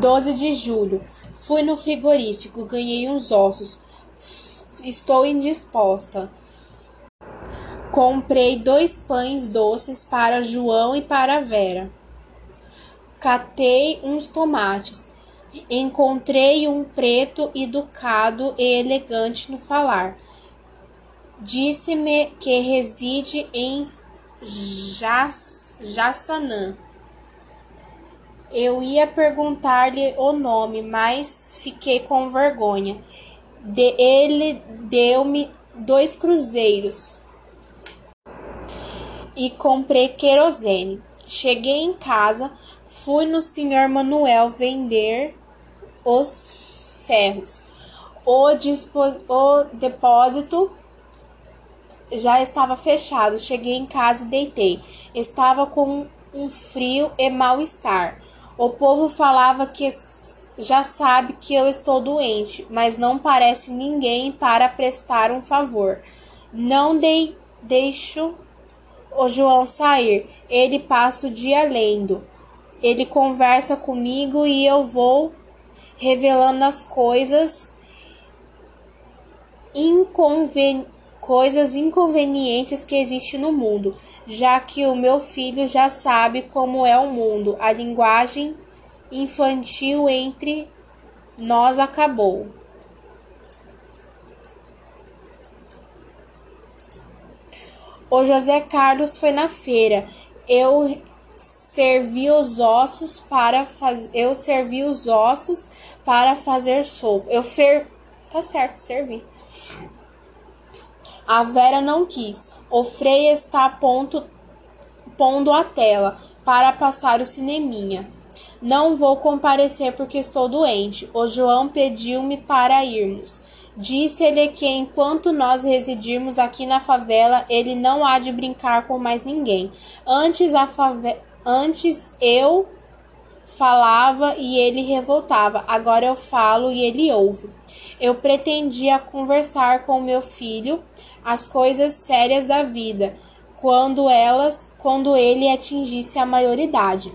12 de julho. Fui no frigorífico, ganhei uns ossos. Estou indisposta. Comprei dois pães doces para João e para Vera. Catei uns tomates. Encontrei um preto educado e elegante no falar. Disse-me que reside em Jassanã. Eu ia perguntar-lhe o nome, mas fiquei com vergonha. De ele deu-me dois cruzeiros e comprei querosene. Cheguei em casa, fui no senhor Manuel vender os ferros. O, o depósito já estava fechado. Cheguei em casa e deitei. Estava com um frio e mal-estar. O povo falava que já sabe que eu estou doente, mas não parece ninguém para prestar um favor. Não dei, deixo o João sair. Ele passa o dia lendo. Ele conversa comigo e eu vou revelando as coisas inconven coisas inconvenientes que existem no mundo, já que o meu filho já sabe como é o mundo. A linguagem infantil entre nós acabou. O José Carlos foi na feira. Eu servi os ossos para fazer. Eu servi os ossos para fazer sopa. Eu fer. Tá certo, servi. A Vera não quis. O Frei está ponto, pondo a tela para passar o cineminha. Não vou comparecer porque estou doente. O João pediu-me para irmos. Disse-lhe que enquanto nós residirmos aqui na favela, ele não há de brincar com mais ninguém. Antes, a fave... Antes eu falava e ele revoltava. Agora eu falo e ele ouve. Eu pretendia conversar com meu filho as coisas sérias da vida, quando elas, quando ele atingisse a maioridade.